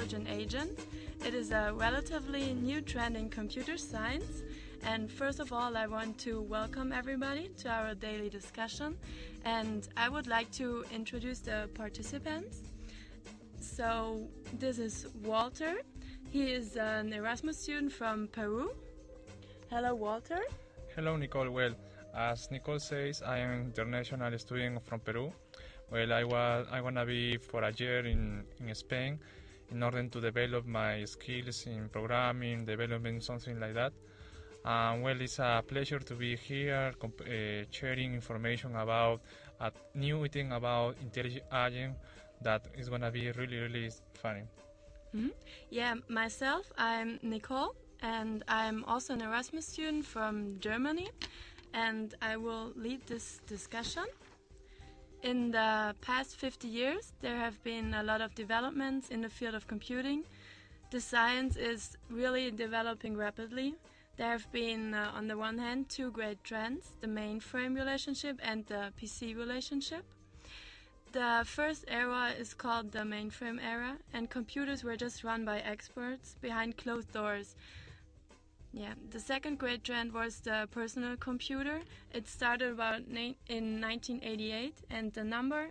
intelligent agents. It is a relatively new trend in computer science. And first of all, I want to welcome everybody to our daily discussion. And I would like to introduce the participants. So, this is Walter. He is an Erasmus student from Peru. Hello, Walter. Hello, Nicole. Well, as Nicole says, I am an international student from Peru. Well, I was I wanna be for a year in in Spain in order to develop my skills in programming, development, something like that. Um, well, it's a pleasure to be here, uh, sharing information about a new thing about intelligent agent that is gonna be really, really funny. Mm -hmm. Yeah, myself, I'm Nicole, and I'm also an Erasmus student from Germany, and I will lead this discussion. In the past 50 years, there have been a lot of developments in the field of computing. The science is really developing rapidly. There have been, uh, on the one hand, two great trends the mainframe relationship and the PC relationship. The first era is called the mainframe era, and computers were just run by experts behind closed doors. Yeah, the second great trend was the personal computer. It started about in 1988, and the number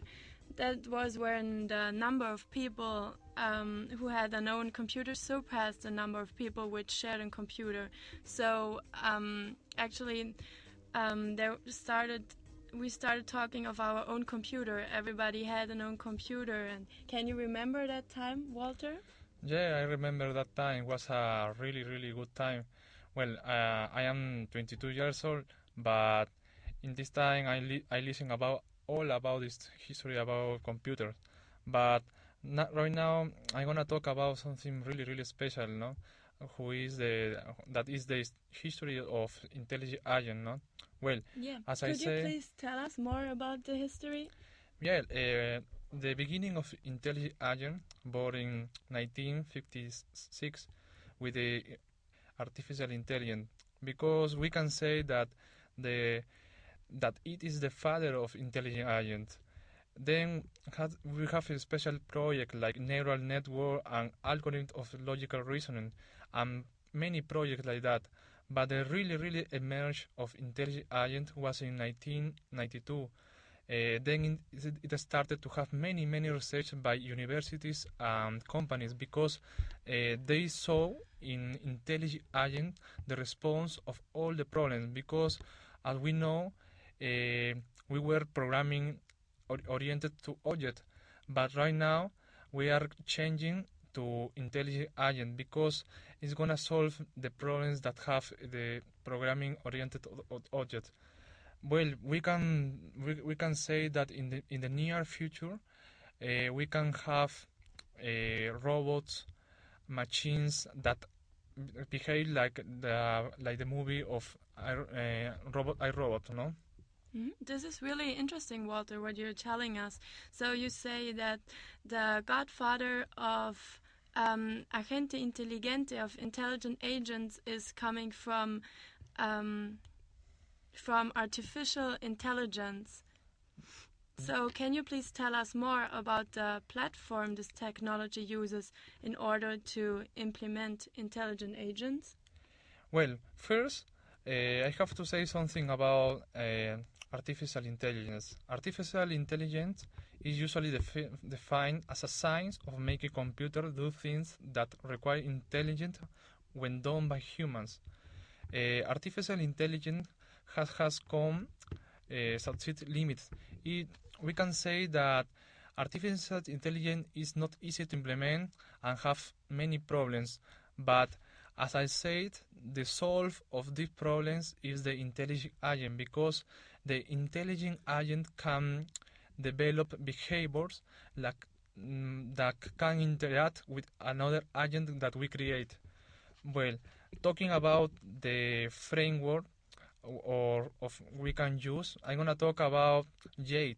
that was when the number of people um, who had an own computer surpassed the number of people which shared a computer. So um, actually, um, there started we started talking of our own computer. Everybody had an own computer, and can you remember that time, Walter? Yeah, I remember that time. It was a really, really good time. Well, uh, I am 22 years old, but in this time I, li- I listen about all about this history about computers. But not right now I'm gonna talk about something really, really special, no? Who is the that is the history of intelligent agent, no? Well, yeah. as Could I say, you please tell us more about the history? Yeah, uh, the beginning of intelligent agent, born in 1956, with the artificial intelligence because we can say that the that it is the father of intelligent agents. Then we have a special project like neural network and algorithm of logical reasoning and many projects like that. But the really, really emerge of intelligent agent was in 1992 uh, then it, started to have many, many research by universities and companies because uh, they saw in intelligent agent the response of all the problems. Because, as we know, uh, we were programming or oriented to object, but right now we are changing to intelligent agent because it's gonna solve the problems that have the programming oriented object. Well, we can we, we can say that in the in the near future, uh, we can have uh, robots, machines that behave like the like the movie of uh, robot I Robot, no? Mm-hmm. This is really interesting, Walter, what you're telling us. So you say that the godfather of um, agente inteligente of intelligent agents is coming from um, from artificial intelligence. So, can you please tell us more about the platform this technology uses in order to implement intelligent agents? Well, first, uh, I have to say something about uh, artificial intelligence. Artificial intelligence is usually defi defined as a science of making computer do things that require intelligence when done by humans. Uh, artificial intelligence has, has come uh, succeed limits. It, we can say that artificial intelligence is not easy to implement and have many problems, but as I said, the solve of these problems is the intelligent agent because the intelligent agent can develop behaviors like mm, that can interact with another agent that we create. Well, talking about the framework or of we can use, I'm gonna talk about Jade.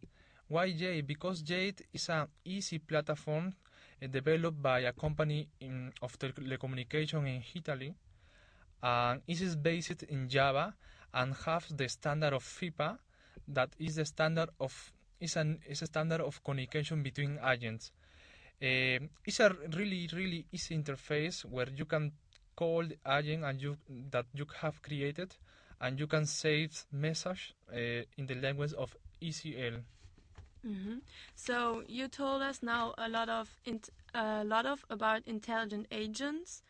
Why Jade? Because Jade is an easy platform uh, developed by a company in, of telecommunication in Italy, and it is based in Java and has the standard of FIPA, that is the standard of is an is a standard of communication between agents. Uh, it's a really really easy interface where you can call the agent and you that you have created, and you can save message uh, in the language of ECL. Hmm So you told us now a lot of int- a lot of about intelligent agents,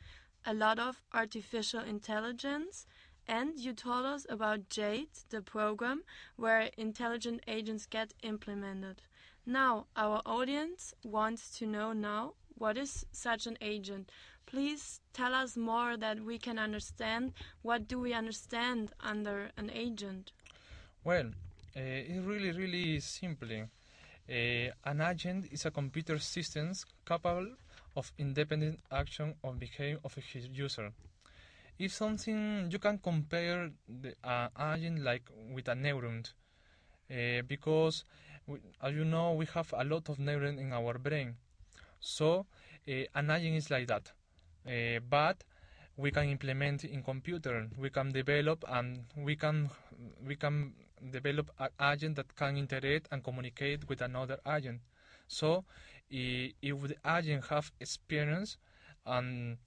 a lot of artificial intelligence, and you told us about Jade, the program where intelligent agents get implemented. Now our audience wants to know now what is such an agent. Please tell us more that we can understand what do we understand under an agent. Well, uh, it's really, really simple. An agent is a computer system capable of independent action on behalf of his user. It's something you can compare the uh, agent like with a neuron, uh, because we, as you know we have a lot of neurons in our brain. So uh, an agent is like that, uh, but we can implement in computer. We can develop and we can we can develop an agent that can interact and communicate with another agent. So if the agent have experience and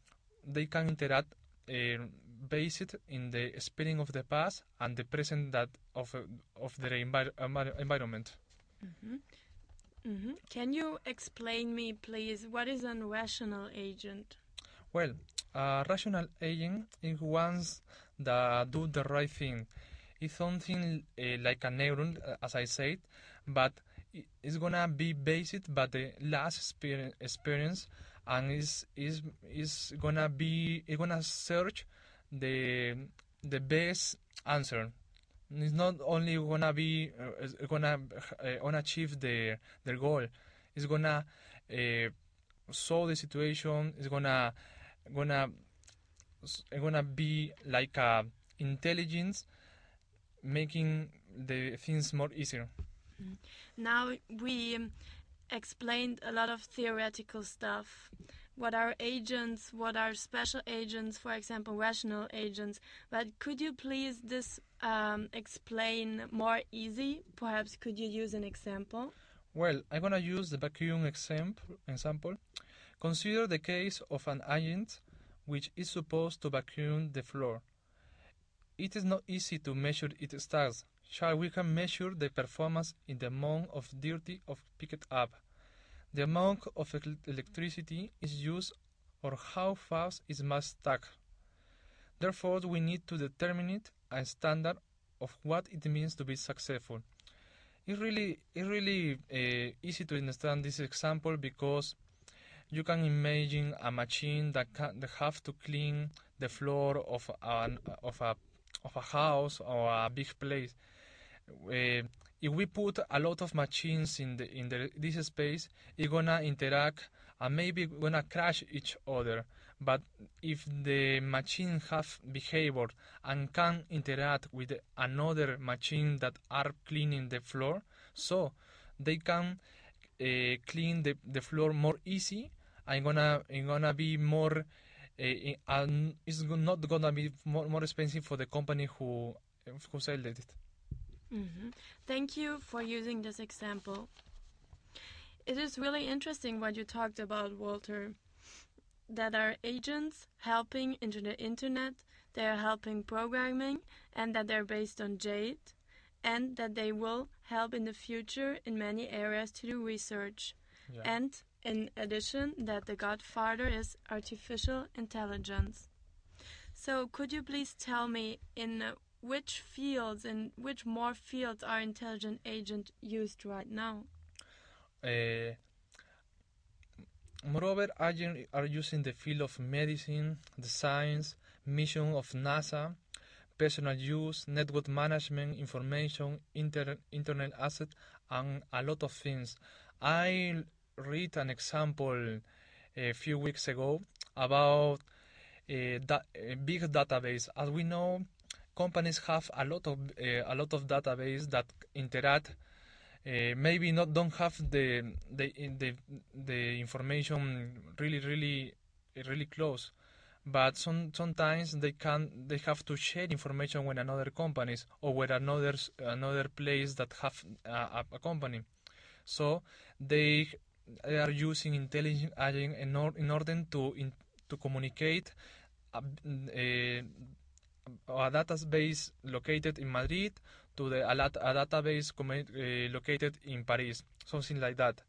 they can interact uh, based in the experience of the past and the present that of of their envir- envir- environment. hmm hmm Can you explain me, please, what is a rational agent? Well, a rational agent is ones that do the right thing. It's something uh, like a neuron, uh, as I said, but it's gonna be based by the last experience, and is is is gonna be it's gonna search the the best answer. It's not only gonna be uh, gonna uh, gonna achieve the their goal. It's gonna uh, solve the situation. It's gonna gonna s- gonna be like a intelligence making the things more easier. Now we um, explained a lot of theoretical stuff. What are agents? What are special agents? For example, rational agents. But could you please this um, explain more easy? Perhaps could you use an example? Well, I'm gonna use the vacuum example. Example. Consider the case of an agent which is supposed to vacuum the floor. It is not easy to measure its stars. Shall we can measure the performance in the amount of dirty of picked up, the amount of electricity is used, or how fast it must stack. Therefore, we need to determine a standard of what it means to be successful. It's really, it's really uh, easy to understand this example because you can imagine a machine that can that have to clean the floor of an of a of a house or a big place. Uh, if we put a lot of machines in the in the, this space, it's gonna interact and maybe gonna crash each other. But if the machine have behavior and can interact with another machine that are cleaning the floor, so they can uh, clean the, the floor more easy and gonna and gonna be more uh, and it's not gonna be more, more expensive for the company who who sold it. hmm Thank you for using this example. It is really interesting what you talked about, Walter. That are agents helping into the internet, they are helping programming, and that they're based on Jade, and that they will help in the future in many areas to do research. Yeah. And in addition, that the godfather is artificial intelligence. So, could you please tell me in which fields and which more fields are intelligent agent used right now? Uh, moreover, agents are used in the field of medicine, the science, mission of NASA, personal use, network management, information, inter- internet asset, and a lot of things. I read an example a few weeks ago about a, da- a big database. As we know, companies have a lot of uh, a lot of database that interact uh, maybe not don't have the the the the information really really really close but some sometimes they can they have to share information with another companies or with another another place that have a, a, company so they are using intelligent agent in, or, in order to in, to communicate a, a, a database located in Madrid to the a, a database uh, located in Paris, something like that.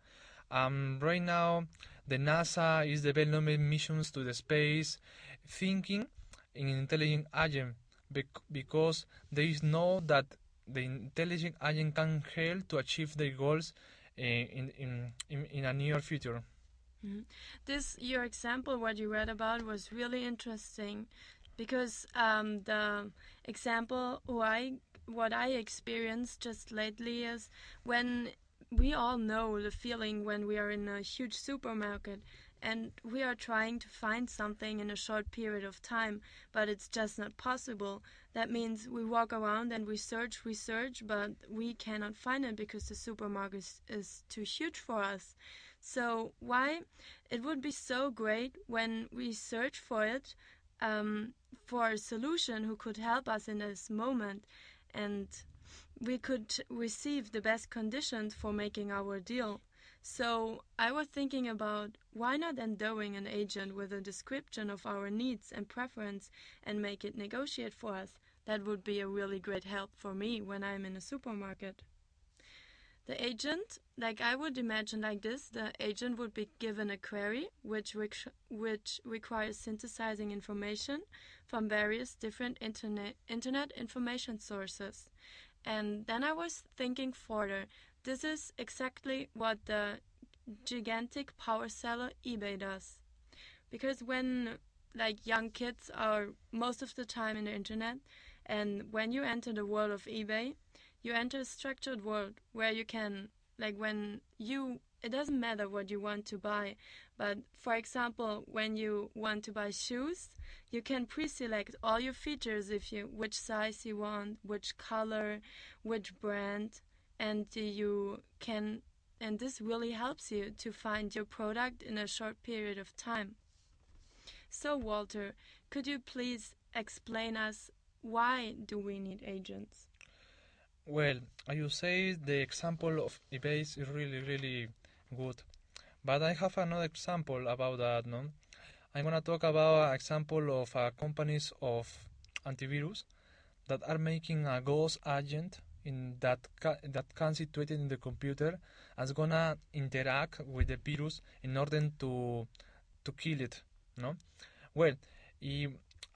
Um, right now, the NASA is developing missions to the space, thinking in intelligent agent because they know that the intelligent agent can help to achieve their goals uh, in, in, in, in a near future. Mm-hmm. This your example, what you read about, was really interesting, because um, the example who I what I experienced just lately is when we all know the feeling when we are in a huge supermarket and we are trying to find something in a short period of time, but it's just not possible. That means we walk around and we search, we search, but we cannot find it because the supermarket is, is too huge for us. So, why? It would be so great when we search for it um, for a solution who could help us in this moment and we could receive the best conditions for making our deal. So I was thinking about why not endowing an agent with a description of our needs and preference and make it negotiate for us. That would be a really great help for me when I'm in a supermarket. The agent, like I would imagine like this, the agent would be given a query which which requires synthesizing information from various different internet internet information sources. And then I was thinking further. This is exactly what the gigantic power seller eBay does. Because when like young kids are most of the time in the internet and when you enter the world of eBay, you enter a structured world where you can like when you it doesn't matter what you want to buy but for example when you want to buy shoes you can pre-select all your features if you which size you want which color which brand and you can and this really helps you to find your product in a short period of time so walter could you please explain us why do we need agents well, you say, the example of eBay is really, really good. But I have another example about that. No, I'm gonna talk about an example of uh, companies of antivirus that are making a ghost agent in that that can situate in the computer as gonna interact with the virus in order to to kill it. No, well,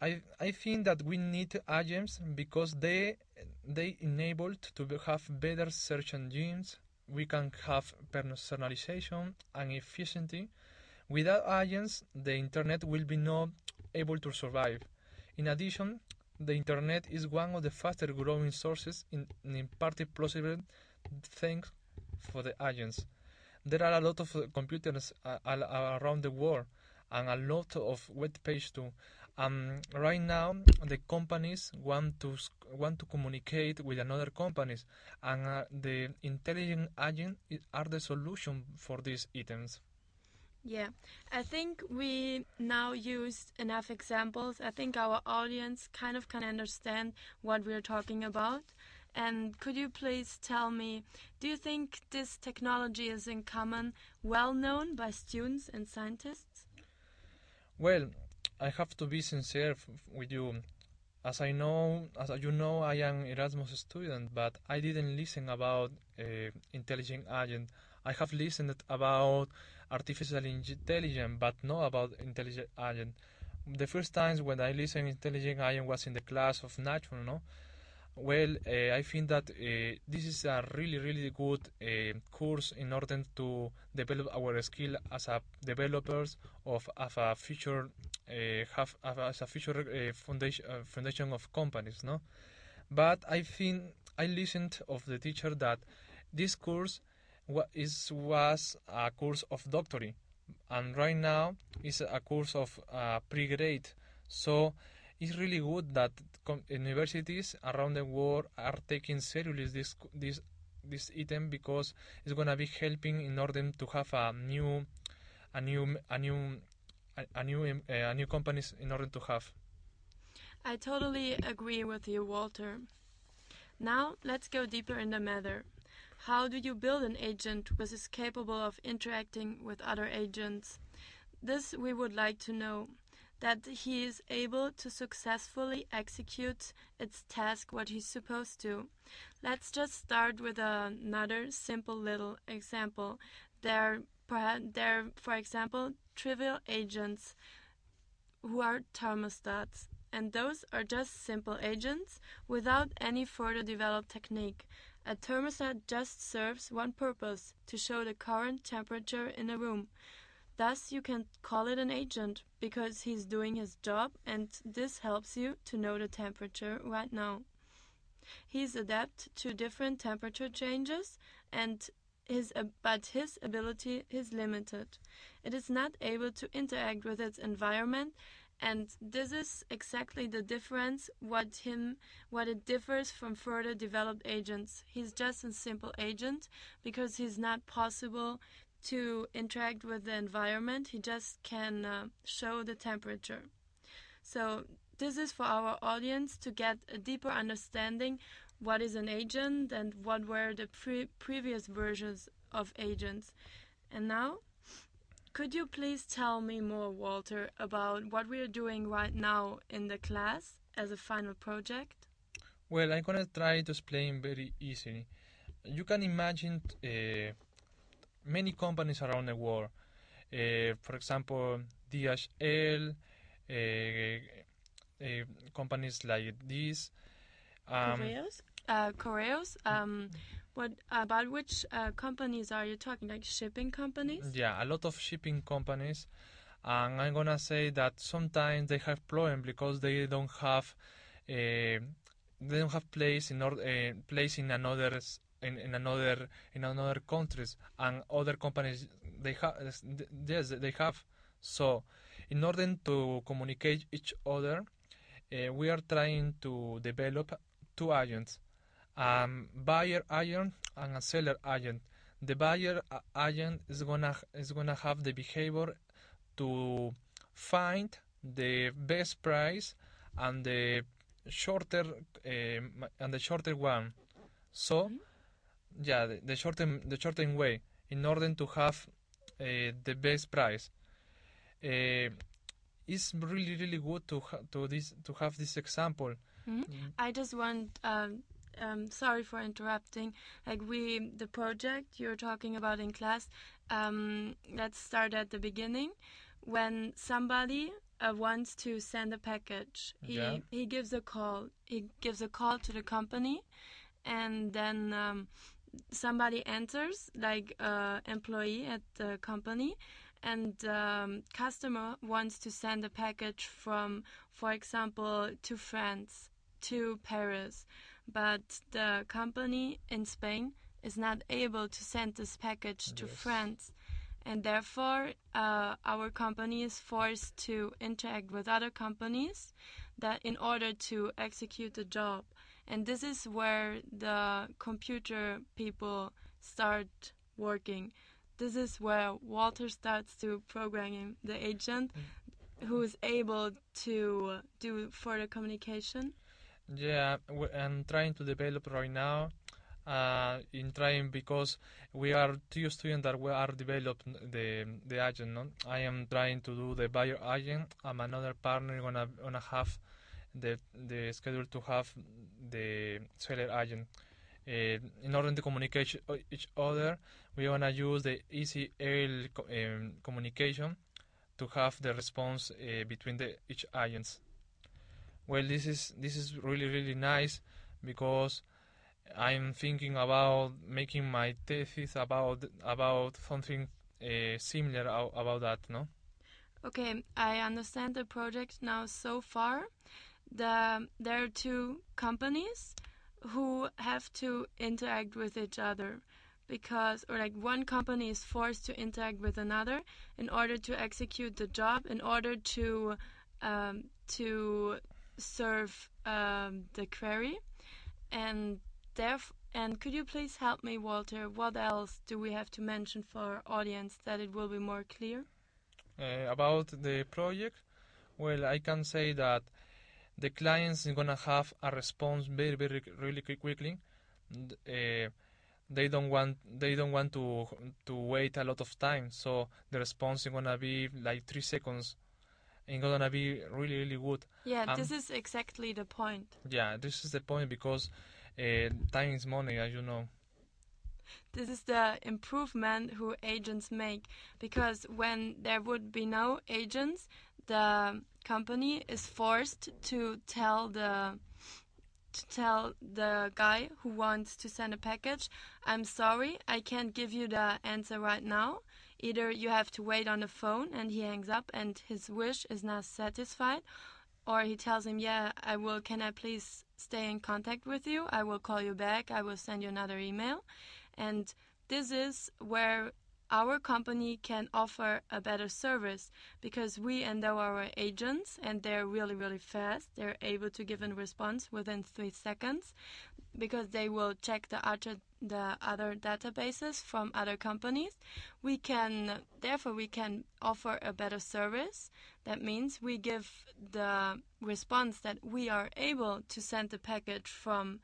I I think that we need agents because they they enabled to have better search engines. We can have personalization and efficiency. Without agents, the internet will be not able to survive. In addition, the internet is one of the faster growing sources in, in part possible thanks for the agents. There are a lot of computers uh, around the world and a lot of web pages too. Um, right now, the companies want to want to communicate with another companies, and uh, the intelligent agent are the solution for these items. Yeah, I think we now used enough examples. I think our audience kind of can understand what we're talking about. And could you please tell me, do you think this technology is in common well known by students and scientists? Well, I have to be sincere with you. As I know, as you know, I am Erasmus student, but I didn't listen about uh, intelligent agent. I have listened about artificial intelligence, but not about intelligent agent. The first times when I listened intelligent agent was in the class of natural, no? Well, uh, I think that uh, this is a really, really good uh, course in order to develop our skill as a developers of, of a future have as a future foundation foundation of companies, no. But I think I listened of the teacher that this course is was a course of doctorate, and right now is a course of uh, pre-grade. So it's really good that universities around the world are taking seriously this this this item because it's gonna be helping in order to have a new a new a new a, a new eh, a new companies in order to have. I totally agree with you, Walter. Now let's go deeper in the matter. How do you build an agent which is capable of interacting with other agents? This we would like to know that he is able to successfully execute its task what he's supposed to. Let's just start with another simple little example. There, there, for example, trivial agents who are thermostats, and those are just simple agents without any further developed technique. A thermostat just serves one purpose to show the current temperature in a room. Thus, you can call it an agent because he's doing his job, and this helps you to know the temperature right now. He's adept to different temperature changes, and his but his ability is limited. It is not able to interact with its environment, and this is exactly the difference what him what it differs from further developed agents. He's just a simple agent because he's not possible to interact with the environment. He just can uh, show the temperature. So this is for our audience to get a deeper understanding what is an agent and what were the pre previous versions of agents. And now, could you please tell me more, Walter, about what we are doing right now in the class as a final project? Well, I'm gonna try to explain very easily. You can imagine uh, many companies around the world. Uh, for example, DHL, uh, uh, companies like this. Um, Correos? Uh, Correos? Um, what about which uh, companies are you talking? Like shipping companies? Yeah, a lot of shipping companies. And I'm gonna say that sometimes they have problem because they don't have uh, they don't have place in order uh, place in another in, in another in another countries and other companies they have yes they have so in order to communicate each other uh, we are trying to develop two agents um, buyer agent and a seller agent the buyer agent is gonna is gonna have the behavior to find the best price and the shorter uh, and the shorter one so mm-hmm yeah, the, the shorten the shorten way in order to have uh, the best price. Uh, it's really really good to ha- to this to have this example. Mm-hmm. Mm. I just want. Um, um, sorry for interrupting. Like we, the project you're talking about in class. Um, let's start at the beginning. When somebody uh, wants to send a package, he yeah. he gives a call. He gives a call to the company, and then um, somebody enters, like uh, employee at the company, and um, customer wants to send a package from, for example, to France, to Paris, but the company in Spain is not able to send this package to France. And therefore, uh, our company is forced to interact with other companies that in order to execute the job and this is where the computer people start working this is where walter starts to programming the agent mm. who is able to do further communication yeah i'm trying to develop right now uh, in trying because we are two students that we are developing the the agent. No? I am trying to do the buyer agent. I'm another partner gonna gonna have the the schedule to have the seller agent. Uh, in order to communicate each other, we wanna use the ECL um, communication to have the response uh, between the each agents. Well, this is this is really really nice because I'm thinking about making my thesis about about something uh, similar about that, no? Okay, I understand the project now so far the there are two companies who have to interact with each other because or like one company is forced to interact with another in order to execute the job in order to um, to serve um, the query. And therefore and could you please help me walter? What else do we have to mention for our audience that it will be more clear? Uh, about the project? Well i can say that the clients is gonna have a response very very really quickly. Uh, they don't want they don't want to to wait a lot of time. So the response is gonna be like three seconds and gonna be really really good Yeah, Um, this is exactly the point. yeah this is the point because uh, time is money as you know This is the improvement who agents make because when there would be no agents, the company is forced to tell the to tell the guy who wants to send a package, I'm sorry, I can't give you the answer right now. Either you have to wait on the phone and he hangs up and his wish is not satisfied, or he tells him, Yeah, I will, can I please stay in contact with you? I will call you back, I will send you another email. And this is where our company can offer a better service because we endow our agents and they're really, really fast. They're able to give a response within three seconds because they will check the other, the other databases from other companies. We can, therefore, we can offer a better service. That means we give the response that we are able to send the package from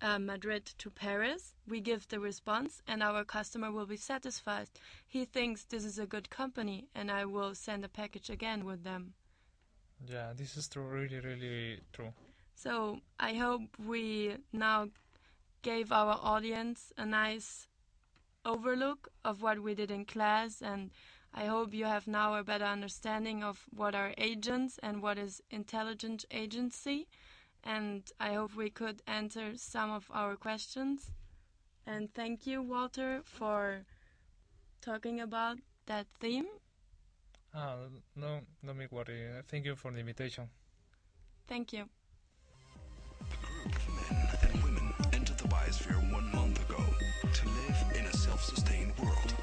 uh, Madrid to Paris. We give the response, and our customer will be satisfied. He thinks this is a good company, and I will send a package again with them. yeah this is true really really true So I hope we now gave our audience a nice overlook of what we did in class, and I hope you have now a better understanding of what are agents and what is intelligent agency. And I hope we could answer some of our questions. And thank you, Walter, for talking about that theme. ah no don't be worried thank you for the invitation Thank you. Men and women entered the biosphere one month ago to live in a self-sustained world.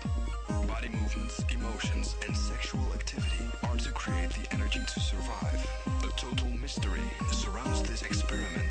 Body movements, emotions, and sexual activity are to create the energy to survive. A total mystery surrounds this experiment,